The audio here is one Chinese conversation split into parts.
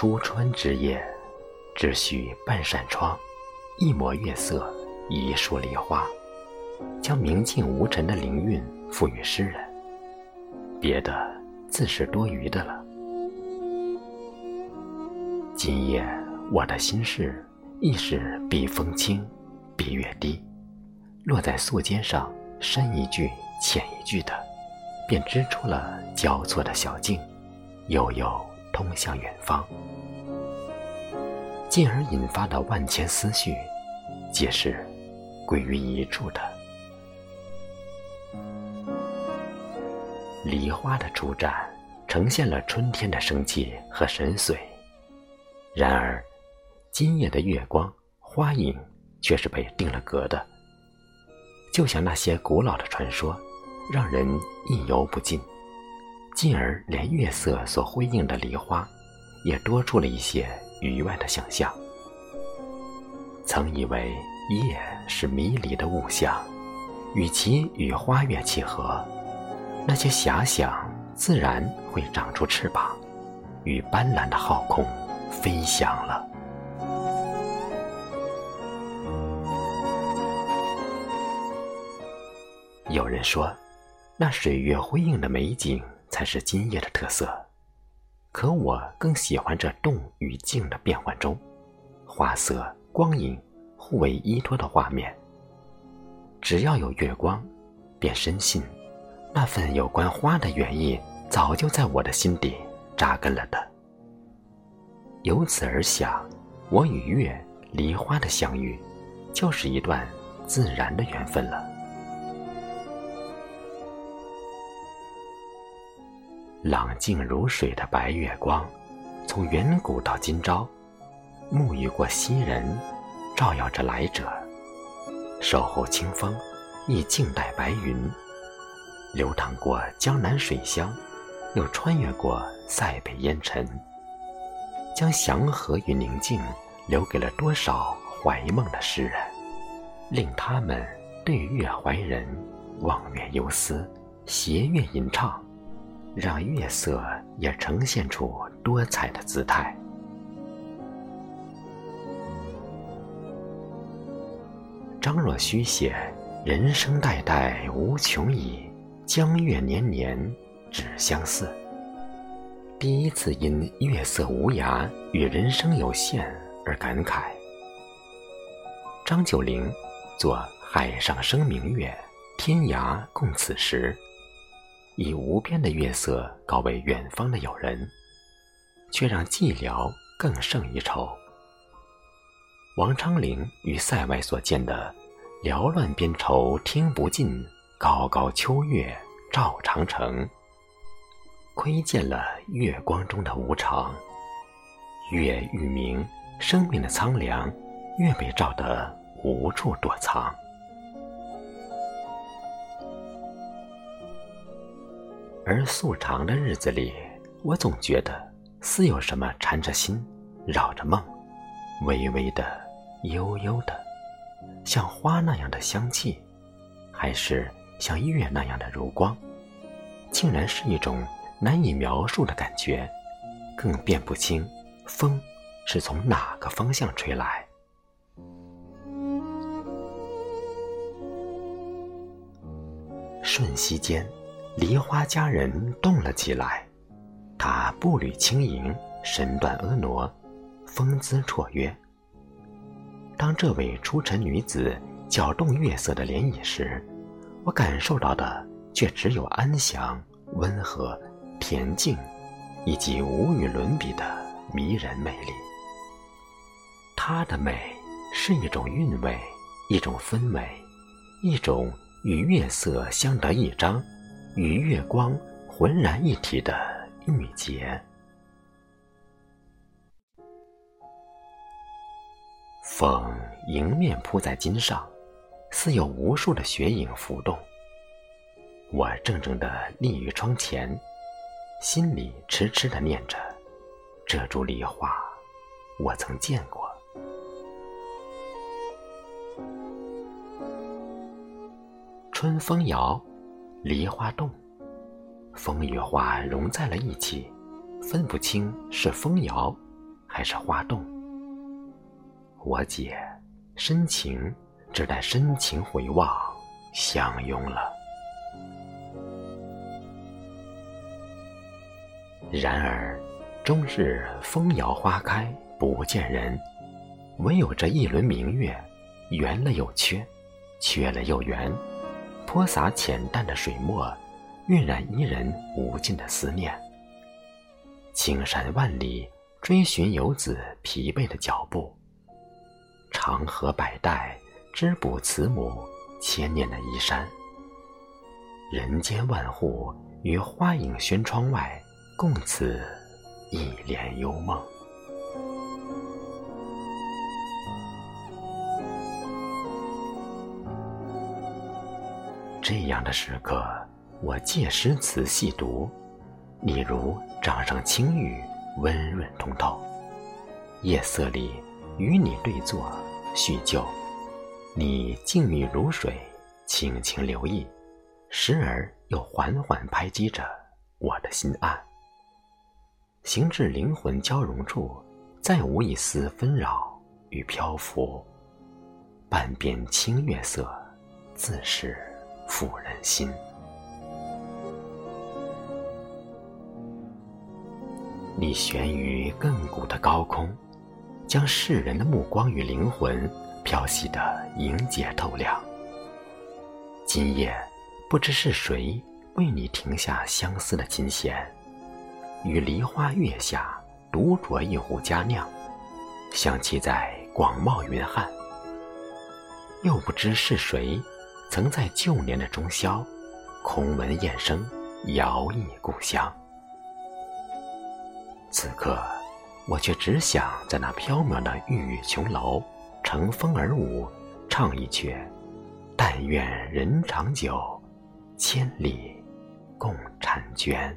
初春之夜，只需半扇窗，一抹月色，一树梨花，将明净无尘的灵韵赋予诗人。别的自是多余的了。今夜我的心事，亦是比风轻，比月低，落在素笺上，深一句浅一句的，便织出了交错的小径，悠悠通向远方。进而引发的万千思绪，皆是归于一处的。梨花的初绽，呈现了春天的生气和神髓。然而，今夜的月光、花影却是被定了格的，就像那些古老的传说，让人意犹不尽。进而连月色所辉映的梨花，也多出了一些余外的想象。曾以为夜是迷离的物象，与其与花月契合，那些遐想自然会长出翅膀，与斑斓的浩空飞翔了。有人说，那水月辉映的美景才是今夜的特色，可我更喜欢这动与静的变换中，花色、光影互为依托的画面。只要有月光，便深信，那份有关花的原意早就在我的心底扎根了的。由此而想，我与月、梨花的相遇，就是一段自然的缘分了。冷静如水的白月光，从远古到今朝，沐浴过昔人，照耀着来者；守候清风，亦静待白云。流淌过江南水乡，又穿越过塞北烟尘，将祥和与宁静留给了多少怀梦的诗人，令他们对月怀人，望月忧思，斜月吟唱。让月色也呈现出多彩的姿态。张若虚写：“人生代代无穷已，江月年年只相似。”第一次因月色无涯与人生有限而感慨。张九龄作“海上生明月，天涯共此时。”以无边的月色告慰远方的友人，却让寂寥更胜一筹。王昌龄于塞外所见的“缭乱边愁听不尽，高高秋月照长城”，窥见了月光中的无常。月愈明，生命的苍凉越被照得无处躲藏。而素长的日子里，我总觉得似有什么缠着心，扰着梦，微微的、悠悠的，像花那样的香气，还是像月那样的柔光，竟然是一种难以描述的感觉，更辨不清风是从哪个方向吹来。瞬息间。梨花佳人动了起来，她步履轻盈，身段婀娜，风姿绰约。当这位出尘女子搅动月色的涟漪时，我感受到的却只有安详、温和、恬静，以及无与伦比的迷人魅力。她的美是一种韵味，一种氛围，一种与月色相得益彰。与月光浑然一体的玉洁，风迎面扑在襟上，似有无数的雪影浮动。我怔怔地立于窗前，心里痴痴地念着：这株梨花，我曾见过。春风摇。梨花动，风与花融在了一起，分不清是风摇，还是花动？我姐深情，只待深情回望，相拥了。然而，终日风摇花开，不见人。唯有这一轮明月，圆了又缺，缺了又圆，泼洒浅淡的水墨，晕染伊人无尽的思念。青山万里，追寻游子疲惫的脚步；长河百代，织补慈母千年的衣衫。人间万户，于花影轩窗外。共此一帘幽梦。这样的时刻，我借诗词细读，你如掌上青玉，温润通透。夜色里与你对坐叙旧，你静谧如水，轻轻流溢，时而又缓缓拍击着我的心岸。行至灵魂交融处，再无一丝纷扰与漂浮。半边青月色，自是抚人心。你悬于亘古的高空，将世人的目光与灵魂漂洗得莹洁透亮。今夜，不知是谁为你停下相思的琴弦。与梨花月下独酌一壶佳酿，香气在广袤云汉。又不知是谁，曾在旧年的中宵，空闻雁声，遥忆故乡。此刻，我却只想在那飘渺的玉宇琼楼，乘风而舞，唱一曲“但愿人长久，千里共婵娟”。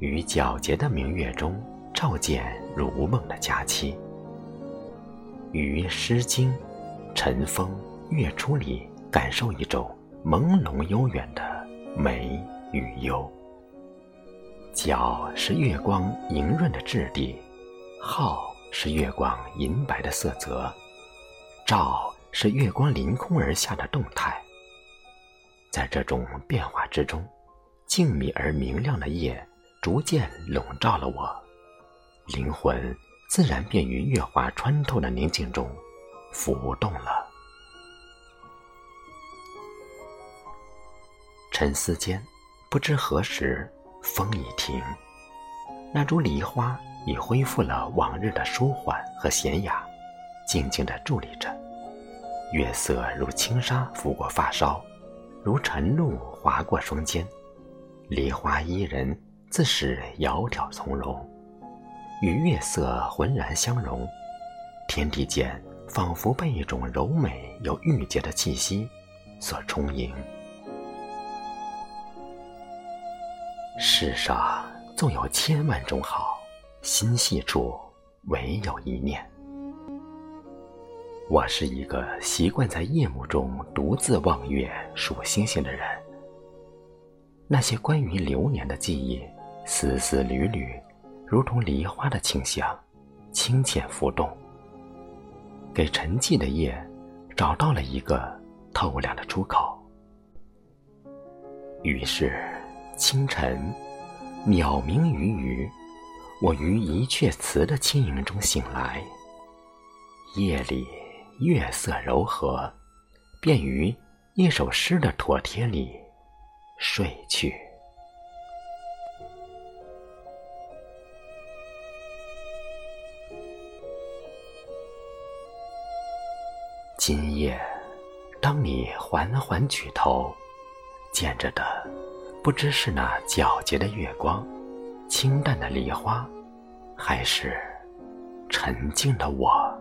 于皎洁的明月中，照见如梦的佳期；于《诗经》晨风月出里，感受一种朦胧悠远的美与忧。皎是月光莹润的质地，皓是月光银白的色泽，照是月光凌空而下的动态。在这种变化之中，静谧而明亮的夜。逐渐笼罩了我，灵魂自然便于月华穿透的宁静中浮动了。沉思间，不知何时风已停，那株梨花已恢复了往日的舒缓和娴雅，静静地伫立着。月色如轻纱拂过发梢，如晨露划过双肩，梨花伊人。自是窈窕从容，与月色浑然相融，天地间仿佛被一种柔美又郁结的气息所充盈。世上纵有千万种好，心细处唯有一念。我是一个习惯在夜幕中独自望月数星星的人，那些关于流年的记忆。丝丝缕缕，如同梨花的清香，清浅浮动，给沉寂的夜找到了一个透亮的出口。于是，清晨，鸟鸣于鱼，我于一阙词的轻盈中醒来。夜里月色柔和，便于一首诗的妥帖里睡去。今夜，当你缓缓举头，见着的不知是那皎洁的月光、清淡的梨花，还是沉静的我。